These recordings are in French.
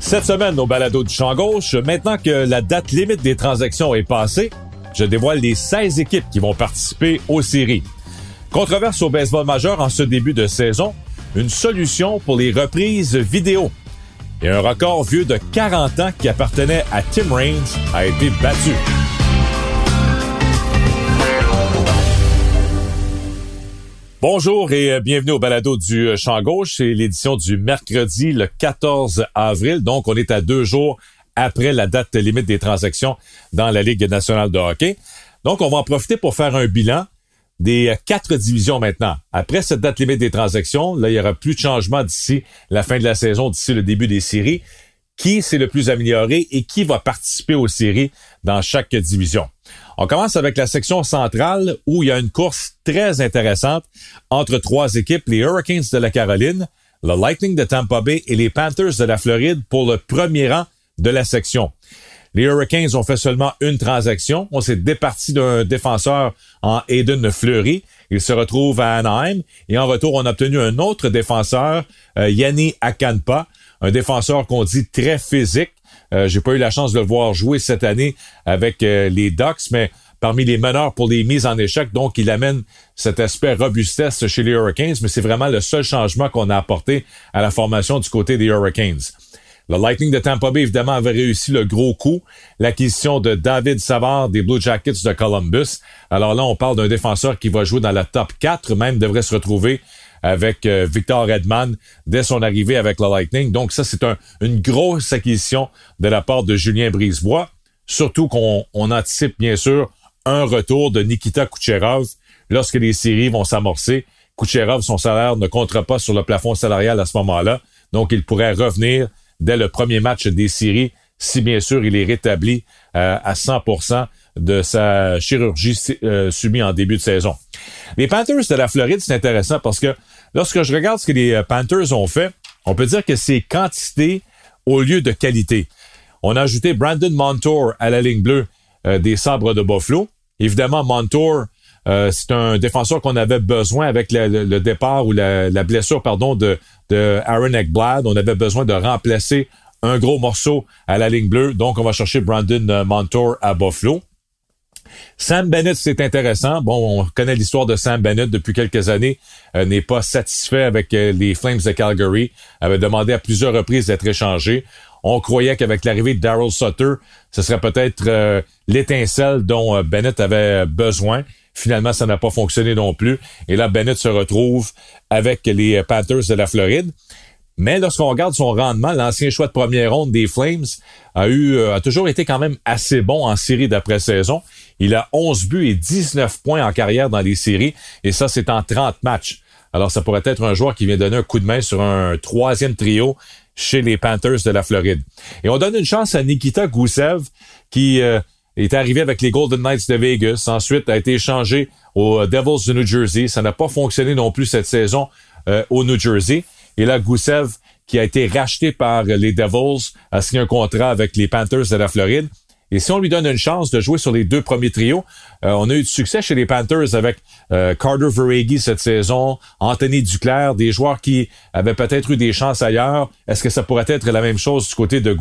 Cette semaine, au balado du champ gauche, maintenant que la date limite des transactions est passée, je dévoile les 16 équipes qui vont participer aux séries. Controverse au baseball majeur en ce début de saison, une solution pour les reprises vidéo. Et un record vieux de 40 ans qui appartenait à Tim Raines a été battu. Bonjour et bienvenue au balado du euh, Champ Gauche. C'est l'édition du mercredi le 14 avril. Donc, on est à deux jours après la date limite des transactions dans la Ligue nationale de hockey. Donc, on va en profiter pour faire un bilan des euh, quatre divisions maintenant. Après cette date limite des transactions, là, il y aura plus de changements d'ici la fin de la saison, d'ici le début des séries. Qui s'est le plus amélioré et qui va participer aux séries dans chaque division? On commence avec la section centrale où il y a une course très intéressante entre trois équipes, les Hurricanes de la Caroline, le Lightning de Tampa Bay et les Panthers de la Floride pour le premier rang de la section. Les Hurricanes ont fait seulement une transaction. On s'est départi d'un défenseur en Aiden Fleury. Il se retrouve à Anaheim. Et en retour, on a obtenu un autre défenseur, euh, Yanni Akanpa, un défenseur qu'on dit très physique, euh, J'ai pas eu la chance de le voir jouer cette année avec euh, les Ducks, mais parmi les meneurs pour les mises en échec. Donc, il amène cet aspect robustesse chez les Hurricanes, mais c'est vraiment le seul changement qu'on a apporté à la formation du côté des Hurricanes. Le Lightning de Tampa Bay, évidemment, avait réussi le gros coup, l'acquisition de David Savard des Blue Jackets de Columbus. Alors là, on parle d'un défenseur qui va jouer dans la top 4, même devrait se retrouver avec euh, Victor Redman dès son arrivée avec le Lightning. Donc ça, c'est une grosse acquisition de la part de Julien Brisebois. Surtout qu'on anticipe bien sûr un retour de Nikita Kucherov lorsque les séries vont s'amorcer. Kucherov, son salaire ne comptera pas sur le plafond salarial à ce moment-là. Donc il pourrait revenir dès le premier match des séries si bien sûr il est rétabli euh, à 100% de sa chirurgie euh, subie en début de saison. Les Panthers de la Floride, c'est intéressant parce que lorsque je regarde ce que les euh, Panthers ont fait, on peut dire que c'est quantité au lieu de qualité. On a ajouté Brandon Montour à la ligne bleue euh, des Sabres de Buffalo. Évidemment, Montour, c'est un défenseur qu'on avait besoin avec le, départ ou la, blessure, pardon, de, de Aaron Ekblad. On avait besoin de remplacer un gros morceau à la ligne bleue. Donc, on va chercher Brandon Montour à Buffalo. Sam Bennett, c'est intéressant. Bon, on connaît l'histoire de Sam Bennett depuis quelques années. Euh, n'est pas satisfait avec euh, les Flames de Calgary. Avait demandé à plusieurs reprises d'être échangé. On croyait qu'avec l'arrivée de Daryl Sutter, ce serait peut-être euh, l'étincelle dont Bennett avait besoin. Finalement, ça n'a pas fonctionné non plus. Et là, Bennett se retrouve avec les Panthers de la Floride. Mais lorsqu'on regarde son rendement, l'ancien choix de première ronde des Flames a eu a toujours été quand même assez bon en série d'après-saison. Il a 11 buts et 19 points en carrière dans les séries, et ça, c'est en 30 matchs. Alors, ça pourrait être un joueur qui vient donner un coup de main sur un troisième trio chez les Panthers de la Floride. Et on donne une chance à Nikita Gusev, qui euh, est arrivé avec les Golden Knights de Vegas, ensuite a été échangé aux Devils de New Jersey. Ça n'a pas fonctionné non plus cette saison euh, au New Jersey. Et là, Gusev, qui a été racheté par les Devils, a signé un contrat avec les Panthers de la Floride. Et si on lui donne une chance de jouer sur les deux premiers trios, euh, on a eu du succès chez les Panthers avec euh, Carter Verhage cette saison, Anthony Duclair, des joueurs qui avaient peut-être eu des chances ailleurs. Est-ce que ça pourrait être la même chose du côté de?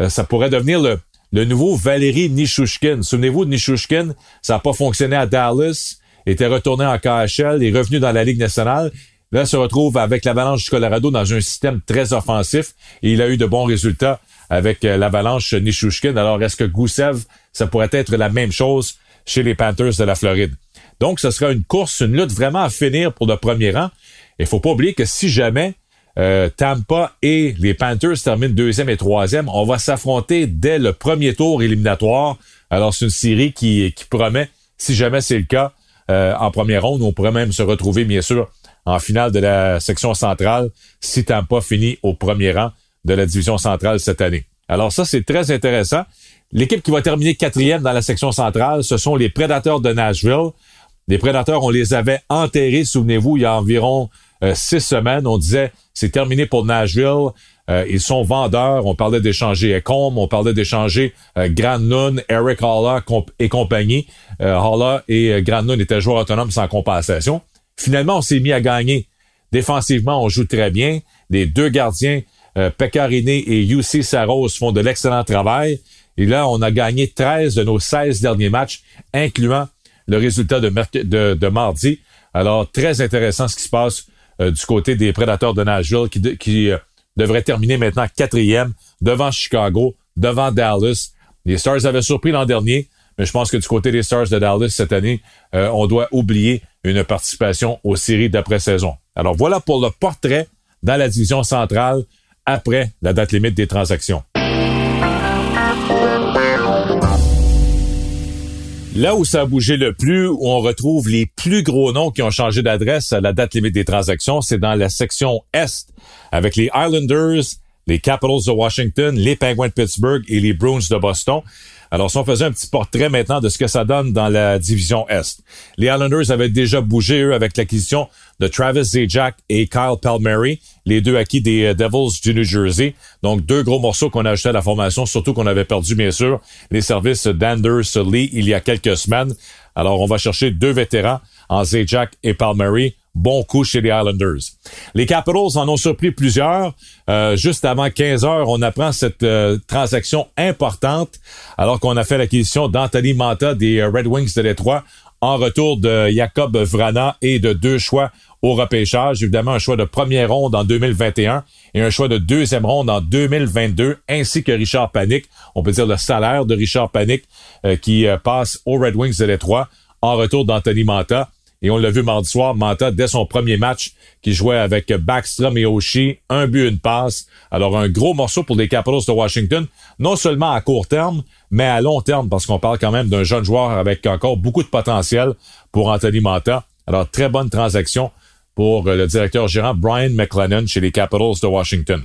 Euh, ça pourrait devenir le, le nouveau Valérie Nishushkin. Souvenez-vous de Nishushkin, ça n'a pas fonctionné à Dallas, était retourné en KHL, est revenu dans la Ligue nationale. Là, se retrouve avec l'Avalanche du Colorado dans un système très offensif et il a eu de bons résultats avec euh, l'avalanche Nishushkin. Alors, est-ce que Gusev, ça pourrait être la même chose chez les Panthers de la Floride? Donc, ce sera une course, une lutte vraiment à finir pour le premier rang. Il faut pas oublier que si jamais Euh, Tampa et les Panthers terminent deuxième et troisième. On va s'affronter dès le premier tour éliminatoire. Alors, c'est une série qui, qui promet, si jamais c'est le cas, euh, en première ronde, on pourrait même se retrouver, bien sûr, en finale de la section centrale si Tampa finit au premier rang de la division centrale cette année. Alors ça, c'est très intéressant. L'équipe qui va terminer quatrième dans la section centrale, ce sont les Prédateurs de Nashville. Les Prédateurs, on les avait enterrés, souvenez-vous, il y a environ euh, six semaines. On disait, c'est terminé pour Nashville. Euh, ils sont vendeurs. On parlait d'échanger Ecom, on parlait d'échanger euh, Granlund, Eric Halla et compagnie. Euh, Halla et Granlund étaient joueurs autonomes sans compensation. Finalement, on s'est mis à gagner. Défensivement, on joue très bien. Les deux gardiens, euh, Pekarine et UC Saros, font de l'excellent travail. Et là, on a gagné 13 de nos 16 derniers matchs, incluant le résultat de, de, mardi. Alors, très intéressant ce qui se passe euh, du côté des Prédateurs de Nashville qui, qui euh, devrait terminer maintenant quatrième devant Chicago, devant Dallas. Les Stars avaient surpris l'an dernier, mais je pense que du côté des Stars de Dallas cette année, euh, on doit oublier une participation aux séries d'après-saison. Alors voilà pour le portrait dans la division centrale après la date limite des transactions. Là où ça a bougé le plus, où on retrouve les plus gros noms qui ont changé d'adresse à la date limite des transactions, c'est dans la section Est, avec les Islanders, les Capitals de Washington, les Penguins de Pittsburgh et les Bruins de Boston. Alors, si on faisait un petit portrait maintenant de ce que ça donne dans la division Est. Les Islanders avaient déjà bougé, eux, avec l'acquisition de Travis Zajac et Kyle Palmieri, les deux acquis des euh, Devils du New Jersey. Donc, deux gros morceaux qu'on a ajoutés à la formation, surtout qu'on avait perdu, bien sûr, les services d'Anders Lee il y a quelques semaines. Alors, on va chercher deux vétérans en Zajac et Palmieri bon coup chez les Islanders. Les Capitals en ont surpris plusieurs. Euh, juste avant 15 heures, on apprend cette euh, transaction importante alors qu'on a fait l'acquisition d'Anthony Manta des euh, Red Wings de Détroit en retour de Jacob Vrana et de deux choix au repêchage. Évidemment, un choix de première ronde en 2021 et un choix de deuxième ronde en 2022, ainsi que Richard Panic. On peut dire le salaire de Richard Panic qui passe aux Red Wings de Détroit en retour d'Anthony Manta. Et on l'a vu mardi soir, Manta, dès son premier match, qui jouait avec Backstrom et Oshie, un but, une passe. Alors, un gros morceau pour les Capitals de Washington, non seulement à court terme, mais à long terme, parce qu'on parle quand même d'un jeune joueur avec encore beaucoup de potentiel pour Anthony Manta. Alors, très bonne transaction pour le directeur gérant Brian McLennan chez les Capitals de Washington.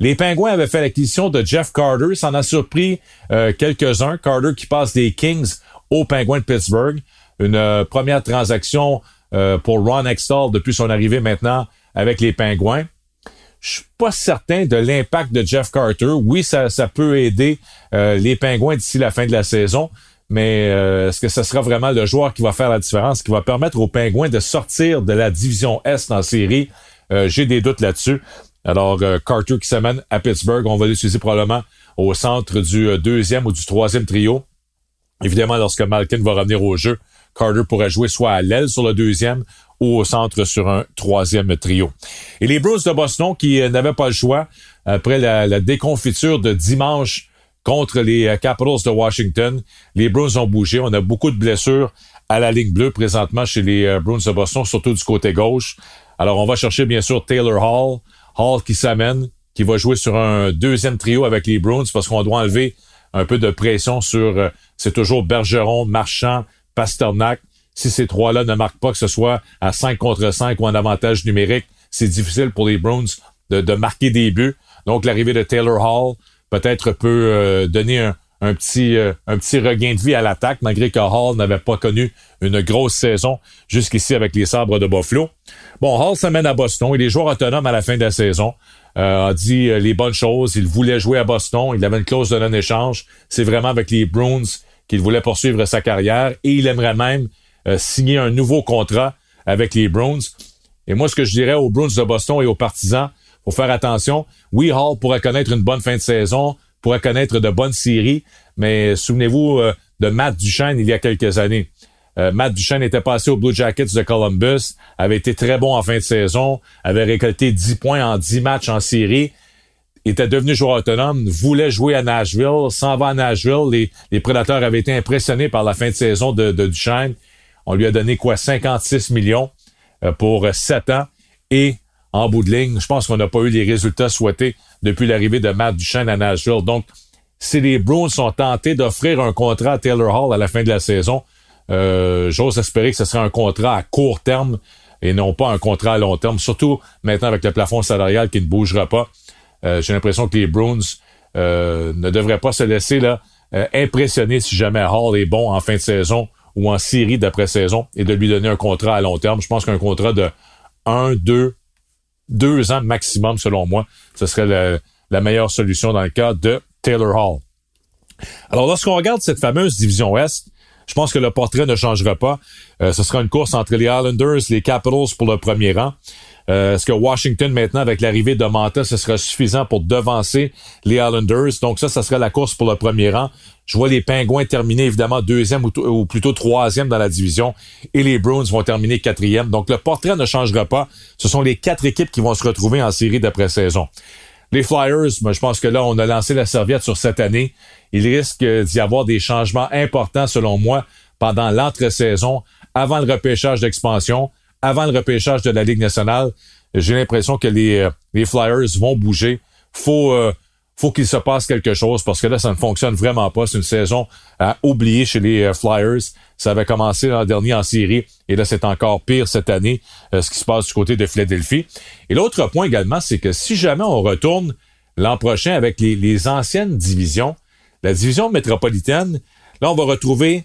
Les Pingouins avaient fait l'acquisition de Jeff Carter. Ça en a surpris euh, quelques-uns. Carter qui passe des Kings aux Pingouins de Pittsburgh une euh, première transaction euh, pour Ron Extall depuis son arrivée maintenant avec les Pingouins. Je suis pas certain de l'impact de Jeff Carter. Oui, ça, ça peut aider euh, les Pingouins d'ici la fin de la saison, mais est-ce que ce sera vraiment le joueur qui va faire la différence, qui va permettre aux Pingouins de sortir de la division Est en série? J'ai des doutes là-dessus. Alors, Carter qui s'amène à Pittsburgh, on va l'utiliser probablement au centre du deuxième ou du troisième trio. Évidemment, lorsque Malkin va revenir au jeu, Carter pourrait jouer soit à l'aile sur le deuxième ou au centre sur un troisième trio. Et les Bruins de Boston qui euh, n'avaient pas le choix après la, déconfiture de dimanche contre les euh, Capitals de Washington, les Bruins ont bougé. On a beaucoup de blessures à la ligne bleue présentement chez les euh, Bruins de Boston, surtout du côté gauche. Alors on va chercher bien sûr Taylor Hall, Hall qui s'amène, qui va jouer sur un deuxième trio avec les Bruins parce qu'on doit enlever un peu de pression sur, c'est toujours Bergeron, Marchand, Pasternak. Si ces trois-là ne marquent pas, que ce soit à 5 contre 5 ou en avantage numérique, c'est difficile pour les Bruins de, marquer des buts. Donc, l'arrivée de Taylor Hall peut-être peut euh, donner un, petit, euh, un petit regain de vie à l'attaque, malgré que Hall n'avait pas connu une grosse saison jusqu'ici avec les sabres de Buffalo. Bon, Hall s'amène à Boston. Il est joueur autonome à la fin de la saison. Euh, a dit les bonnes choses. Il voulait jouer à Boston. Il avait une clause de non-échange. C'est vraiment avec les Bruins qu'il voulait poursuivre sa carrière et il aimerait même euh, signer un nouveau contrat avec les Bruins. Et moi, ce que je dirais aux Bruins de Boston et aux partisans, faut faire attention. Oui, Hall pourrait connaître une bonne fin de saison, pourrait connaître de bonnes séries, mais souvenez-vous euh, de Matt Duchesne il y a quelques années. Euh, Matt Duchesne était passé aux Blue Jackets de Columbus, avait été très bon en fin de saison, avait récolté 10 points en 10 matchs en série était devenu joueur autonome, voulait jouer à Nashville, s'en va à Nashville. Les, les prédateurs avaient été impressionnés par la fin de saison de, de Duchesne. On lui a donné quoi? 56 millions euh, pour 7 ans. Et en bout de ligne, je pense qu'on n'a pas eu les résultats souhaités depuis l'arrivée de Matt Duchesne à Nashville. Donc, si les Bruins sont tentés d'offrir un contrat à Taylor Hall à la fin de la saison, euh, j'ose espérer que ce sera un contrat à court terme et non pas un contrat à long terme, surtout maintenant avec le plafond salarial qui ne bougera pas. Euh, j'ai l'impression que les Bruins euh, ne devraient pas se laisser là impressionner si jamais Hall est bon en fin de saison ou en série d'après-saison et de lui donner un contrat à long terme. Je pense qu'un contrat de 1, 2, deux ans maximum, selon moi, ce serait la meilleure solution dans le cas de Taylor Hall. Alors, lorsqu'on regarde cette fameuse division Ouest, je pense que le portrait ne changera pas. Euh, ce sera une course entre les Islanders, les Capitals pour le premier rang. Euh, Est-ce que Washington, maintenant, avec l'arrivée de Manta, ce sera suffisant pour devancer les Islanders? Donc ça, ça sera la course pour le premier rang. Je vois les Pingouins terminer, évidemment, deuxième ou, plutôt troisième dans la division. Et les Bruins vont terminer quatrième. Donc le portrait ne changera pas. Ce sont les quatre équipes qui vont se retrouver en série d'après-saison. Les Flyers, moi, je pense que là, on a lancé la serviette sur cette année. Il risque d'y avoir des changements importants, selon moi, pendant l'entre-saison, avant le repêchage d'expansion, avant le repêchage de la Ligue nationale. J'ai l'impression que les, euh, les Flyers vont bouger. Faut, euh, faut qu'il se passe quelque chose parce que là, ça ne fonctionne vraiment pas. C'est une saison à oublier chez les euh, Flyers. Ça avait commencé l'an dernier en série et là, c'est encore pire cette année, euh, ce qui se passe du côté de Philadelphie. Et l'autre point également, c'est que si jamais on retourne l'an prochain avec les, les anciennes divisions, la division métropolitaine, là, on va retrouver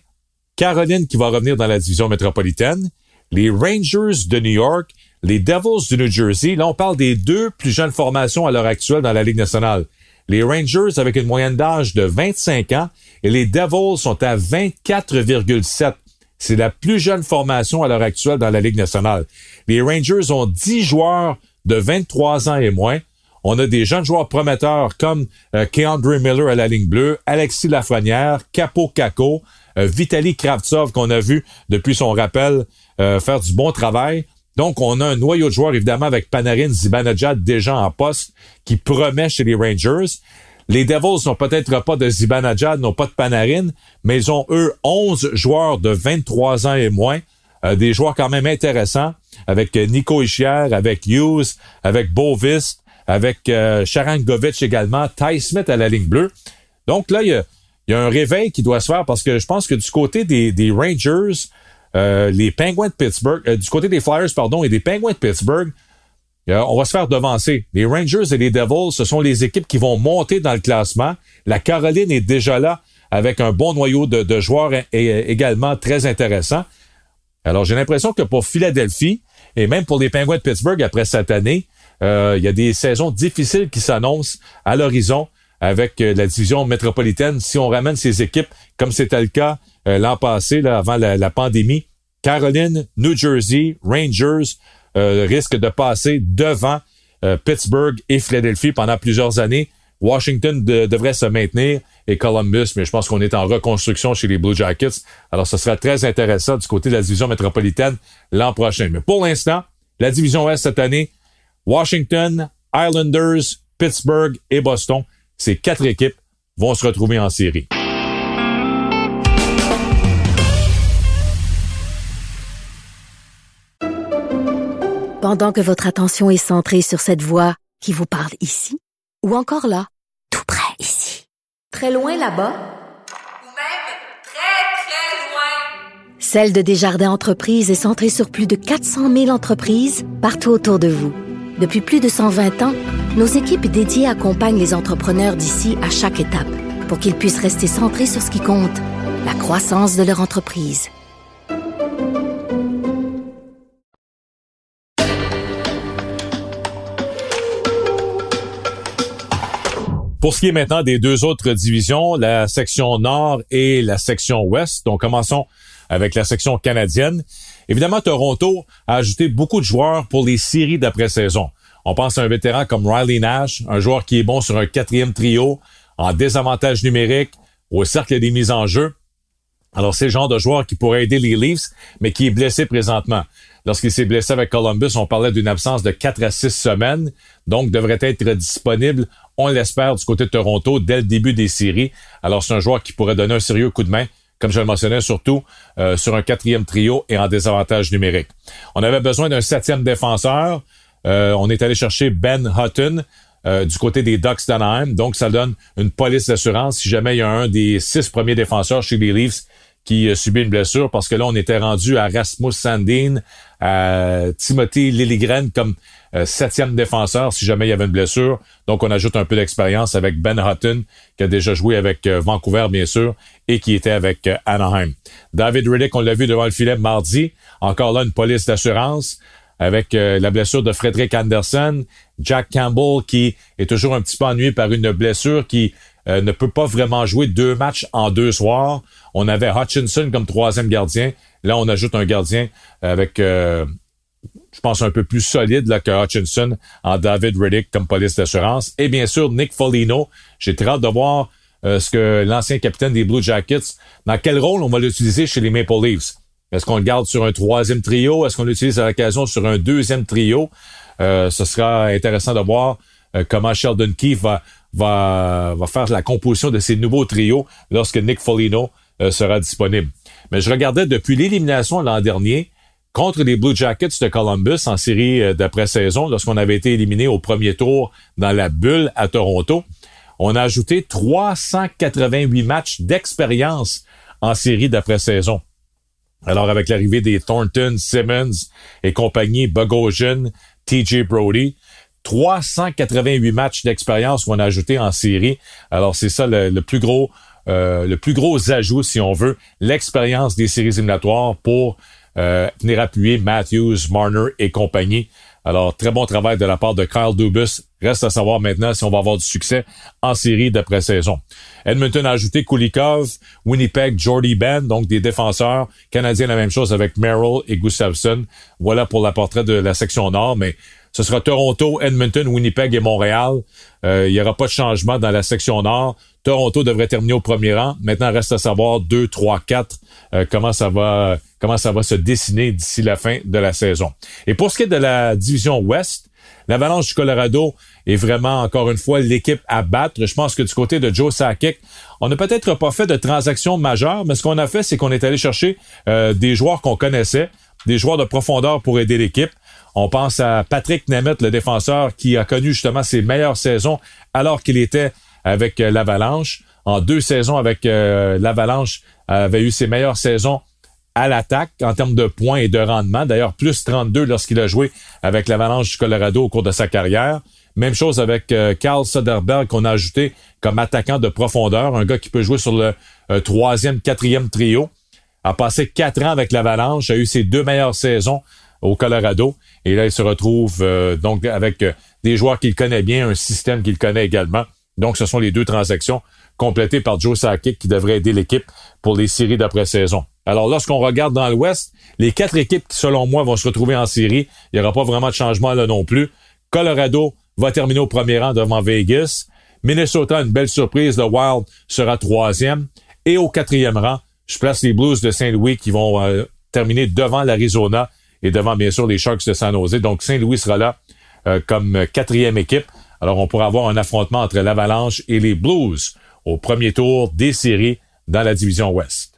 Caroline qui va revenir dans la division métropolitaine, les Rangers de New York, les Devils du New Jersey. Là, on parle des deux plus jeunes formations à l'heure actuelle dans la Ligue nationale les Rangers avec une moyenne d'âge de 25 ans et les Devils sont à 24,7. C'est la plus jeune formation à l'heure actuelle dans la Ligue nationale. Les Rangers ont 10 joueurs de 23 ans et moins. On a des jeunes joueurs prometteurs comme euh, Keandre Miller à la ligne bleue, Alexis Lafrenière, Capo Caco, euh, Vitaly Kravtsov qu'on a vu depuis son rappel euh, faire du bon travail. Donc, on a un noyau de joueurs, évidemment, avec Panarin, Zibanejad déjà en poste, qui promet chez les Rangers. Les Devils n'ont peut-être pas de Zibanejad, n'ont pas de Panarin, mais ils ont, eux, 11 joueurs de 23 ans et moins. Euh, des joueurs quand même intéressants, avec Nico Ischier, avec Hughes, avec Bovis, avec euh, également, Ty Smith à la ligne bleue. Donc là, il y a, y a, un réveil qui doit se faire parce que je pense que du côté des, des Rangers, euh, les Penguins de Pittsburgh, euh, du côté des Flyers, pardon, et des Penguins de Pittsburgh, euh, on va se faire devancer. Les Rangers et les Devils, ce sont les équipes qui vont monter dans le classement. La Caroline est déjà là avec un bon noyau de, de joueurs également très intéressant. Alors, j'ai l'impression que pour Philadelphie et même pour les Penguins de Pittsburgh après cette année, euh, il y a des saisons difficiles qui s'annoncent à l'horizon avec la division métropolitaine. Si on ramène ces équipes, comme c'était le cas euh, l'an passé, là, avant la, pandémie, Caroline, New Jersey, Rangers euh, risquent de passer devant euh, Pittsburgh et Philadelphie pendant plusieurs années. Washington devrait se maintenir et Columbus, mais je pense qu'on est en reconstruction chez les Blue Jackets. Alors, ce sera très intéressant du côté de la division métropolitaine l'an prochain. Mais pour l'instant, la division Ouest cette année, Washington, Islanders, Pittsburgh et Boston, ces quatre équipes vont se retrouver en série. Pendant que votre attention est centrée sur cette voix qui vous parle ici, ou encore là, tout près ici, très loin là-bas, ou même très, très loin, Celle de Desjardins Entreprises est centrée sur plus de 400 000 entreprises partout autour de vous. Depuis plus de 120 ans, nos équipes dédiées accompagnent les entrepreneurs d'ici à chaque étape pour qu'ils puissent rester centrés sur ce qui compte, la croissance de leur entreprise. Pour ce qui est maintenant des deux autres divisions, la section nord et la section ouest, donc commençons avec la section canadienne. Évidemment, Toronto a ajouté beaucoup de joueurs pour les séries d'après-saison. On pense à un vétéran comme Riley Nash, un joueur qui est bon sur un quatrième trio, en désavantage numérique, au cercle des mises en jeu. Alors, c'est le genre de joueur qui pourrait aider les Leafs, mais qui est blessé présentement. Lorsqu'il s'est blessé avec Columbus, on parlait d'une absence de 4 à 6 semaines, donc devrait être disponible, on l'espère, du côté de Toronto dès le début des séries. Alors, c'est un joueur qui pourrait donner un sérieux coup de main, comme je le mentionnais, surtout euh, sur un quatrième trio et en désavantage numérique. On avait besoin d'un septième défenseur. Euh, on est allé chercher Ben Hutton euh, du côté des Ducks d'Anaheim. Donc, ça donne une police d'assurance si jamais il y a un des six premiers défenseurs chez les Leafs qui subit une blessure parce que là, on était rendu à Rasmus Sandin, à Timothy Lilligren comme septième défenseur si jamais il y avait une blessure. Donc, on ajoute un peu d'expérience avec Ben Hutton, qui a déjà joué avec Vancouver, bien sûr, et qui était avec Anaheim. David Riddick, on l'a vu devant le filet mardi. Encore là, une police d'assurance avec euh, la blessure de Frederick Anderson, Jack Campbell qui est toujours un petit peu ennuyé par une blessure qui euh, ne peut pas vraiment jouer deux matchs en deux soirs. On avait Hutchinson comme troisième gardien. Là, on ajoute un gardien avec, euh, je pense, un peu plus solide là, que Hutchinson en David Riddick comme police d'assurance. Et bien sûr, Nick Folino. J'ai très hâte de voir ce que l'ancien capitaine des Blue Jackets, dans quel rôle on va l'utiliser chez les Maple Leafs. Est-ce qu'on le garde sur un troisième trio? Est-ce qu'on l'utilise à l'occasion sur un deuxième trio? Euh, ce sera intéressant de voir euh, comment Sheldon Keefe va, faire la composition de ces nouveaux trios lorsque Nick Folino euh, sera disponible. Mais je regardais depuis l'élimination l'an dernier contre les Blue Jackets de Columbus en série d'après-saison, lorsqu'on avait été éliminé au premier tour dans la bulle à Toronto. On a ajouté 388 matchs d'expérience en série d'après-saison. Alors, avec l'arrivée des Thornton, Simmons et compagnie, Bogosian, TJ Brody, 388 matchs d'expérience qu'on a ajouté en série. Alors, c'est ça le, plus gros, euh, le plus gros ajout, si on veut, l'expérience des séries éliminatoires pour euh, venir appuyer Matthews, Marner et compagnie. Alors, très bon travail de la part de Kyle Dubus. Reste à savoir maintenant si on va avoir du succès en série d'après-saison. Edmonton a ajouté Kulikov, Winnipeg, Jordy Ben, donc des défenseurs. Canadiens, la même chose avec Merrill et Gustafsson. Voilà pour la portrait de la section nord, mais ce sera Toronto, Edmonton, Winnipeg et Montréal. Euh, il n'y aura pas de changement dans la section nord. Toronto devrait terminer au premier rang. Maintenant, reste à savoir 2, 3, 4 comment ça va comment ça va se dessiner d'ici la fin de la saison. Et pour ce qui est de la division Ouest, l'Avalanche du Colorado est vraiment, encore une fois, l'équipe à battre. Je pense que du côté de Joe Sakic, on n'a peut-être pas fait de transactions majeures, mais ce qu'on a fait, c'est qu'on est allé chercher euh, des joueurs qu'on connaissait, des joueurs de profondeur pour aider l'équipe. On pense à Patrick Nemeth, le défenseur, qui a connu justement ses meilleures saisons alors qu'il était avec euh, l'Avalanche. En deux saisons avec euh, l'Avalanche, avait eu ses meilleures saisons à l'attaque en termes de points et de rendement. D'ailleurs, plus 32 lorsqu'il a joué avec l'Avalanche du Colorado au cours de sa carrière. Même chose avec euh, Carl Soderberg qu'on a ajouté comme attaquant de profondeur, un gars qui peut jouer sur le euh, troisième, quatrième trio. A passé quatre ans avec l'Avalanche, a eu ses deux meilleures saisons au Colorado. Et là, il se retrouve euh, donc avec des joueurs qu'il connaît bien, un système qu'il connaît également. Donc, ce sont les deux transactions complétées par Joe Sakic qui devrait aider l'équipe pour les séries d'après-saison. Alors, lorsqu'on regarde dans l'Ouest, les quatre équipes qui, selon moi, vont se retrouver en série, il n'y aura pas vraiment de changement là non plus. Colorado va terminer au premier rang devant Vegas. Minnesota, une belle surprise, le Wild sera troisième. Et au quatrième rang, je place les Blues de Saint-Louis qui vont euh, terminer devant l'Arizona et devant, bien sûr, les Sharks de San Jose. Donc, Saint-Louis sera là euh, comme quatrième équipe. Alors, on pourra avoir un affrontement entre l'Avalanche et les Blues au premier tour des séries dans la division Ouest.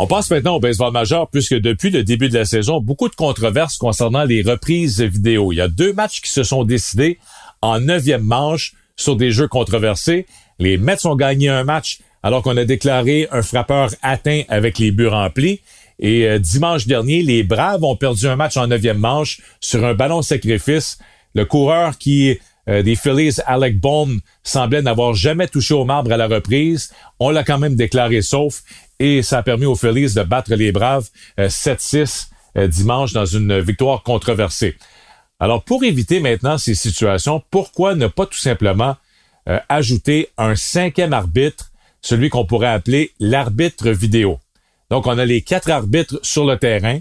On passe maintenant au baseball majeur puisque depuis le début de la saison, beaucoup de controverses concernant les reprises vidéo. Il y a deux matchs qui se sont décidés en neuvième manche sur des jeux controversés. Les Mets ont gagné un match alors qu'on a déclaré un frappeur atteint avec les buts remplis. Et euh, dimanche dernier, les Braves ont perdu un match en neuvième manche sur un ballon sacrifice. Le coureur qui euh, des Phillies, Alec Bohm, semblait n'avoir jamais touché au marbre à la reprise. On l'a quand même déclaré sauf et ça a permis aux Phillies de battre les Braves 7-6 euh, euh, dimanche dans une victoire controversée. Alors, pour éviter maintenant ces situations, pourquoi ne pas tout simplement euh, ajouter un cinquième arbitre, celui qu'on pourrait appeler l'arbitre vidéo? Donc, on a les quatre arbitres sur le terrain,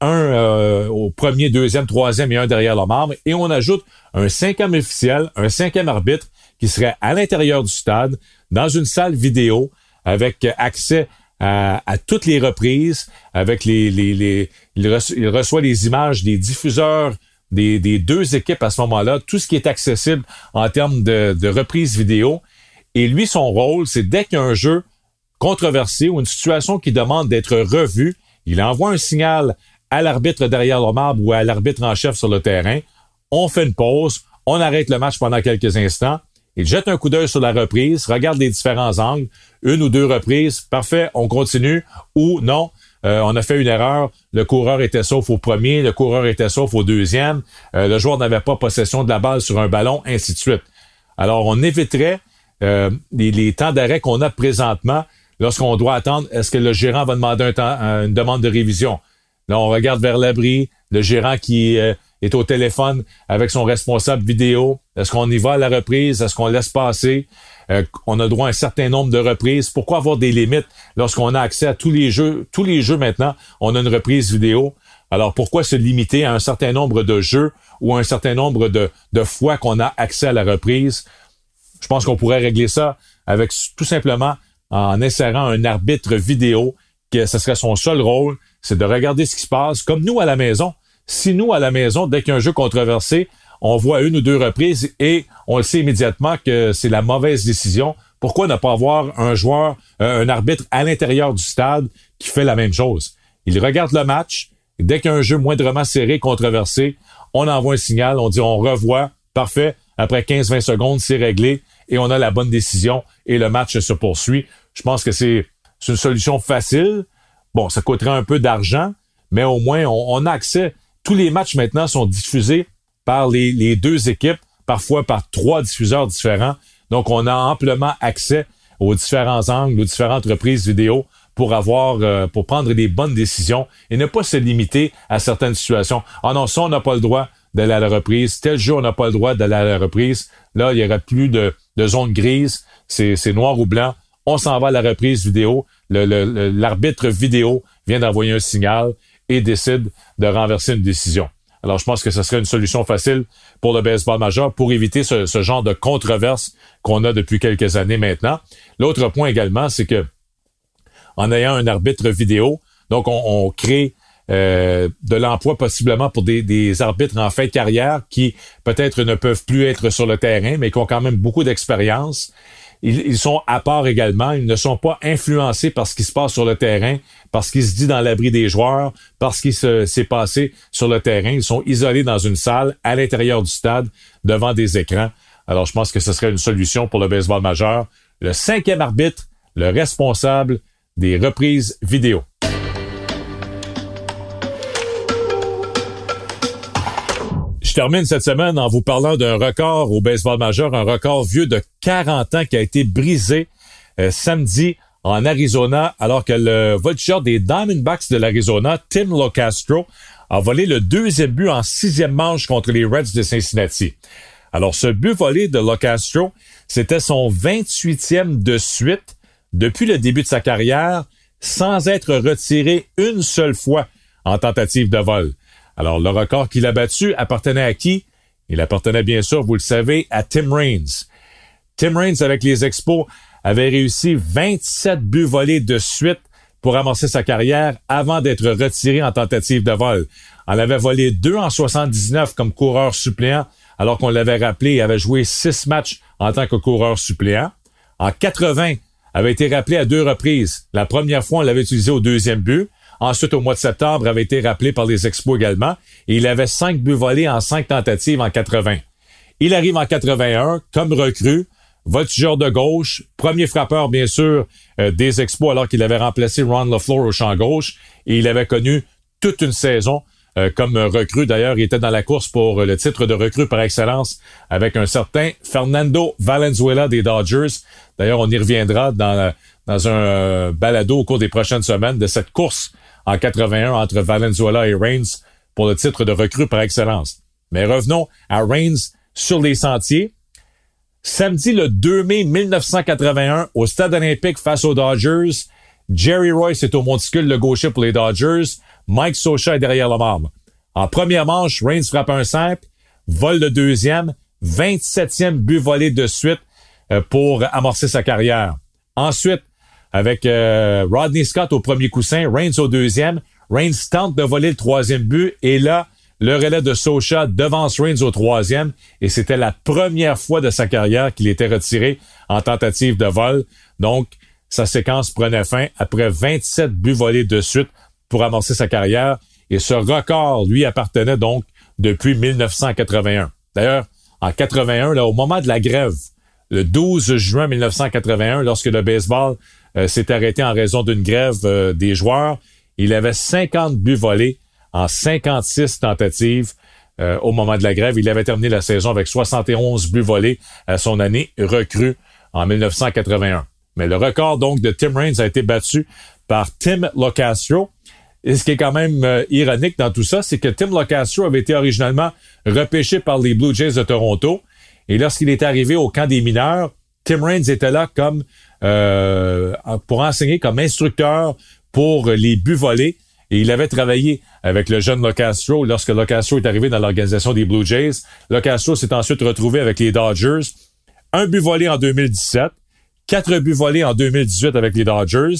un au premier, deuxième, troisième et un derrière le marbre, et on ajoute un cinquième officiel, un cinquième arbitre qui serait à l'intérieur du stade, dans une salle vidéo, avec accès à, toutes les reprises avec les, il, reçoit, les images des diffuseurs des, des deux équipes à ce moment-là, tout ce qui est accessible en termes de, de reprise vidéo. Et lui, son rôle, c'est dès qu'il y a un jeu controversé ou une situation qui demande d'être revue, il envoie un signal à l'arbitre derrière le marbre ou à l'arbitre en chef sur le terrain. On fait une pause, on arrête le match pendant quelques instants. Il jette un coup d'œil sur la reprise, regarde les différents angles, une ou deux reprises, parfait, on continue, ou non, euh, on a fait une erreur, le coureur était sauf au premier, le coureur était sauf au deuxième, euh, le joueur n'avait pas possession de la balle sur un ballon, ainsi de suite. Alors, on éviterait euh, les, temps d'arrêt qu'on a présentement lorsqu'on doit attendre, est-ce que le gérant va demander une demande de révision? Là, on regarde vers l'abri, le gérant qui est au téléphone avec son responsable vidéo. Est-ce qu'on y va à la reprise? Est-ce qu'on laisse passer? Euh, on a droit à un certain nombre de reprises. Pourquoi avoir des limites lorsqu'on a accès à tous les jeux? Tous les jeux maintenant, on a une reprise vidéo. Alors pourquoi se limiter à un certain nombre de jeux ou un certain nombre de fois qu'on a accès à la reprise? Je pense qu'on pourrait régler ça avec tout simplement en insérant un arbitre vidéo, que ce serait son seul rôle, c'est de regarder ce qui se passe, comme nous à la maison. Si nous, à la maison, dès qu'il y a un jeu controversé, on voit une ou deux reprises et on sait immédiatement que c'est la mauvaise décision, pourquoi ne pas avoir un joueur, euh, un arbitre à l'intérieur du stade qui fait la même chose? Il regarde le match, dès qu'il y a un jeu moindrement serré, controversé, on envoie un signal, on dit on revoit, parfait, après 15-20 secondes, c'est réglé et on a la bonne décision et le match se poursuit. Je pense que c'est une solution facile. Bon, ça coûterait un peu d'argent, mais au moins on a accès tous les matchs maintenant sont diffusés par les, deux équipes, parfois par trois diffuseurs différents. Donc, on a amplement accès aux différents angles, aux différentes reprises vidéo pour avoir, euh, pour prendre des bonnes décisions et ne pas se limiter à certaines situations. Ah non, ça, on n'a pas le droit d'aller à la reprise. Tel jour, on n'a pas le droit d'aller à la reprise. Là, il y aura plus de, de zone grise. C'est noir ou blanc. On s'en va à la reprise vidéo. L'arbitre vidéo vient d'envoyer un signal et décide de renverser une décision. Alors, je pense que ce serait une solution facile pour le baseball majeur pour éviter ce, genre de controverse qu'on a depuis quelques années maintenant. L'autre point également, c'est que en ayant un arbitre vidéo, donc on, crée euh, de l'emploi possiblement pour des, des, arbitres en fin de carrière qui peut-être ne peuvent plus être sur le terrain, mais qui ont quand même beaucoup d'expérience ils, sont à part également. Ils ne sont pas influencés par ce qui se passe sur le terrain, parce qu'il se dit dans l'abri des joueurs, parce qu'il s'est passé sur le terrain. Ils sont isolés dans une salle, à l'intérieur du stade, devant des écrans. Alors, je pense que ce serait une solution pour le baseball majeur. Le cinquième arbitre, le responsable des reprises vidéo. Je termine cette semaine en vous parlant d'un record au baseball majeur, un record vieux de 40 ans qui a été brisé euh, samedi en Arizona, alors que le voltigeur des Diamondbacks de l'Arizona, Tim Locastro, a volé le deuxième but en sixième manche contre les Reds de Cincinnati. Alors, ce but volé de Locastro, c'était son 28e de suite depuis le début de sa carrière, sans être retiré une seule fois en tentative de vol. Alors, le record qu'il a battu appartenait à qui? Il appartenait bien sûr, vous le savez, à Tim Raines. Tim Raines, avec les Expos, avait réussi 27 buts volés de suite pour amorcer sa carrière avant d'être retiré en tentative de vol. On avait volé deux en 79 comme coureur suppléant, alors qu'on l'avait rappelé, il avait joué six matchs en tant que coureur suppléant. En 80, avait été rappelé à deux reprises. La première fois, on l'avait utilisé au deuxième but. Ensuite, au mois de septembre, avait été rappelé par les Expos également. Et il avait cinq buts volés en cinq tentatives en 80. Il arrive en 81 comme recrue, voltigeur de gauche, premier frappeur, bien sûr, euh, des Expos alors qu'il avait remplacé Ron LaFleur au champ gauche. Et il avait connu toute une saison euh, comme recrue. D'ailleurs, il était dans la course pour le titre de recrue par excellence avec un certain Fernando Valenzuela des Dodgers. D'ailleurs, on y reviendra dans, dans un euh, balado au cours des prochaines semaines de cette course en 81 entre Valenzuela et Reigns pour le titre de recrue par excellence. Mais revenons à Reigns sur les sentiers. Samedi le 2 mai 1981 au Stade olympique face aux Dodgers, Jerry Royce est au monticule le gaucher pour les Dodgers, Mike Socha est derrière le marbre. En première manche, Reigns frappe un simple, vole le deuxième, 27e but volé de suite euh, pour amorcer sa carrière. Ensuite, avec euh, Rodney Scott au premier coussin, Reigns au deuxième. Reigns tente de voler le troisième but et là, le relais de Socha devance Reigns au troisième et c'était la première fois de sa carrière qu'il était retiré en tentative de vol. Donc, sa séquence prenait fin après 27 buts volés de suite pour amorcer sa carrière. Et ce record lui appartenait donc depuis 1981. D'ailleurs, en 81, là, au moment de la grève, le 12 juin 1981, lorsque le baseball euh, s'est arrêté en raison d'une grève euh, des joueurs, il avait 50 buts volés en 56 tentatives euh, au moment de la grève. Il avait terminé la saison avec 71 buts volés à son année recrue en 1981. Mais le record donc de Tim Raines a été battu par Tim Locastro. Et ce qui est quand même ironique dans tout ça, c'est que Tim Locastro avait été originalement repêché par les Blue Jays de Toronto. Et lorsqu'il est arrivé au camp des mineurs, Tim Raines était là comme euh, pour enseigner comme instructeur pour les buts. Et il avait travaillé avec le jeune Locastro lorsque Locastro est arrivé dans l'organisation des Blue Jays. Locastro s'est ensuite retrouvé avec les Dodgers. Un but en 2017, quatre buts en 2018 avec les Dodgers,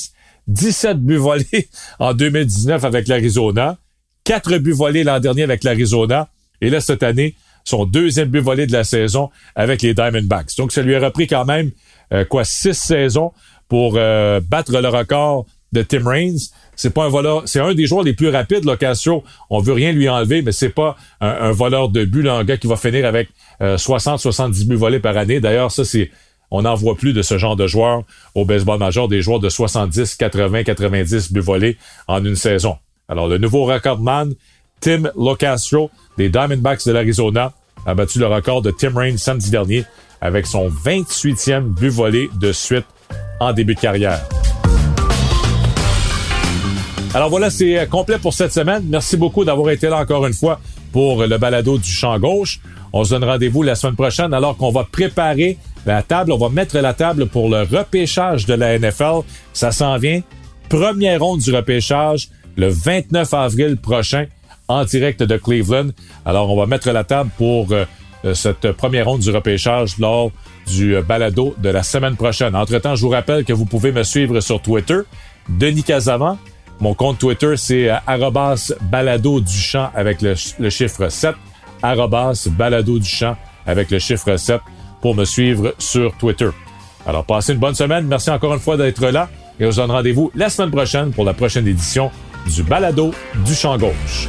17 buts volés en 2019 avec l'Arizona, quatre buts l'an dernier avec l'Arizona, et là, cette année, son deuxième but volé de la saison avec les Diamondbacks. Donc, ça lui a repris quand même, euh, quoi, six saisons pour euh, battre le record de Tim Raines. C'est pas un voleur, c'est un des joueurs les plus rapides, Locastro. On veut rien lui enlever, mais c'est pas un, voleur de but, un gars qui va finir avec 60-70 euh, buts volés par année. D'ailleurs, ça, c'est, on n'en voit plus de ce genre de joueurs au baseball majeur, des joueurs de 70, 80, 90 buts volés en une saison. Alors, le nouveau recordman, Tim Locastro, des Diamondbacks de l'Arizona, a battu le record de Tim Raines samedi dernier avec son 28e but volé de suite en début de carrière. Alors voilà, c'est euh, complet pour cette semaine. Merci beaucoup d'avoir été là encore une fois pour le balado du champ gauche. On se donne rendez-vous la semaine prochaine alors qu'on va préparer la table. On va mettre la table pour le repêchage de la NFL. Ça s'en vient. Première ronde du repêchage le 29 avril prochain en direct de Cleveland. Alors on va mettre la table pour euh, euh, cette première ronde du repêchage lors du balado de la semaine prochaine. Entre-temps, je vous rappelle que vous pouvez me suivre sur Twitter, Denis Casavant, mon compte Twitter, c'est euh, arrobas balado du champ avec le, chiffre 7. Arrobas balado du champ avec le chiffre 7 pour me suivre sur Twitter. Alors, passez une bonne semaine. Merci encore une fois d'être là et on se donne rendez-vous la semaine prochaine pour la prochaine édition du balado du champ gauche.